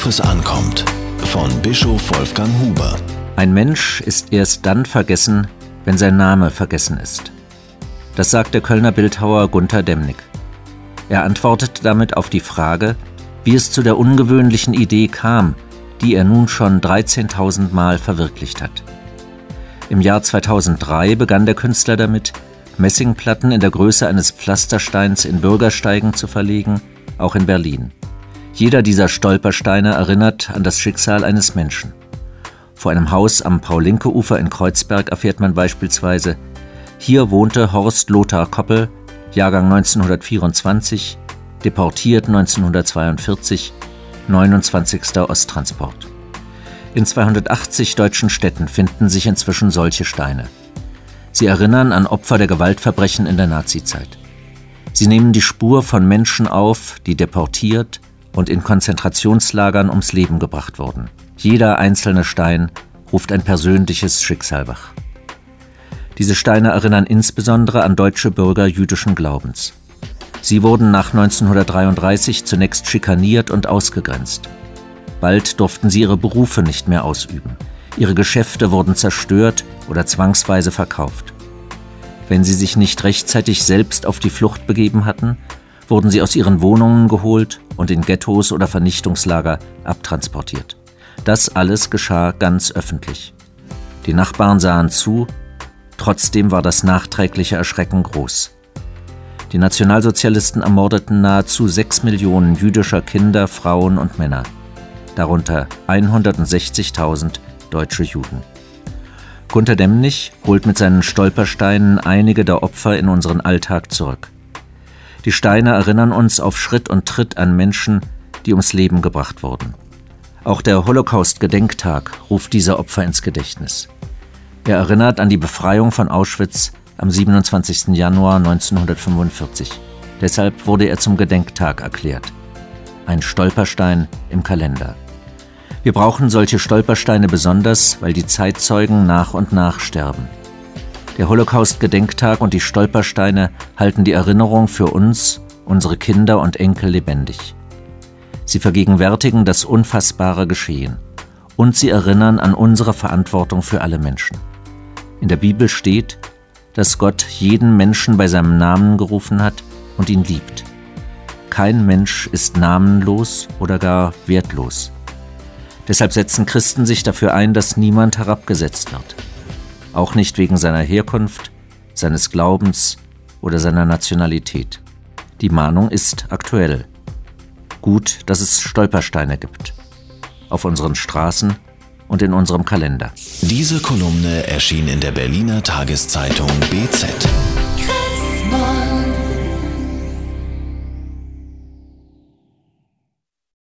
Worauf es ankommt. Von Bischof Wolfgang Huber. Ein Mensch ist erst dann vergessen, wenn sein Name vergessen ist. Das sagt der Kölner Bildhauer Gunther Demnig. Er antwortet damit auf die Frage, wie es zu der ungewöhnlichen Idee kam, die er nun schon 13.000 Mal verwirklicht hat. Im Jahr 2003 begann der Künstler damit, Messingplatten in der Größe eines Pflastersteins in Bürgersteigen zu verlegen, auch in Berlin. Jeder dieser Stolpersteine erinnert an das Schicksal eines Menschen. Vor einem Haus am Paul-Linke-Ufer in Kreuzberg erfährt man beispielsweise, hier wohnte Horst Lothar Koppel, Jahrgang 1924, deportiert 1942, 29. Osttransport. In 280 deutschen Städten finden sich inzwischen solche Steine. Sie erinnern an Opfer der Gewaltverbrechen in der Nazizeit. Sie nehmen die Spur von Menschen auf, die deportiert und in Konzentrationslagern ums Leben gebracht wurden. Jeder einzelne Stein ruft ein persönliches Schicksal wach. Diese Steine erinnern insbesondere an deutsche Bürger jüdischen Glaubens. Sie wurden nach 1933 zunächst schikaniert und ausgegrenzt. Bald durften sie ihre Berufe nicht mehr ausüben. Ihre Geschäfte wurden zerstört oder zwangsweise verkauft. Wenn sie sich nicht rechtzeitig selbst auf die Flucht begeben hatten, wurden sie aus ihren Wohnungen geholt und in Ghettos oder Vernichtungslager abtransportiert. Das alles geschah ganz öffentlich. Die Nachbarn sahen zu, trotzdem war das nachträgliche Erschrecken groß. Die Nationalsozialisten ermordeten nahezu sechs Millionen jüdischer Kinder, Frauen und Männer, darunter 160.000 deutsche Juden. Gunter Demnig holt mit seinen Stolpersteinen einige der Opfer in unseren Alltag zurück. Die Steine erinnern uns auf Schritt und Tritt an Menschen, die ums Leben gebracht wurden. Auch der Holocaust-Gedenktag ruft diese Opfer ins Gedächtnis. Er erinnert an die Befreiung von Auschwitz am 27. Januar 1945. Deshalb wurde er zum Gedenktag erklärt. Ein Stolperstein im Kalender. Wir brauchen solche Stolpersteine besonders, weil die Zeitzeugen nach und nach sterben. Der Holocaust-Gedenktag und die Stolpersteine halten die Erinnerung für uns, unsere Kinder und Enkel lebendig. Sie vergegenwärtigen das unfassbare Geschehen und sie erinnern an unsere Verantwortung für alle Menschen. In der Bibel steht, dass Gott jeden Menschen bei seinem Namen gerufen hat und ihn liebt. Kein Mensch ist namenlos oder gar wertlos. Deshalb setzen Christen sich dafür ein, dass niemand herabgesetzt wird. Auch nicht wegen seiner Herkunft, seines Glaubens oder seiner Nationalität. Die Mahnung ist aktuell. Gut, dass es Stolpersteine gibt. Auf unseren Straßen und in unserem Kalender. Diese Kolumne erschien in der Berliner Tageszeitung BZ.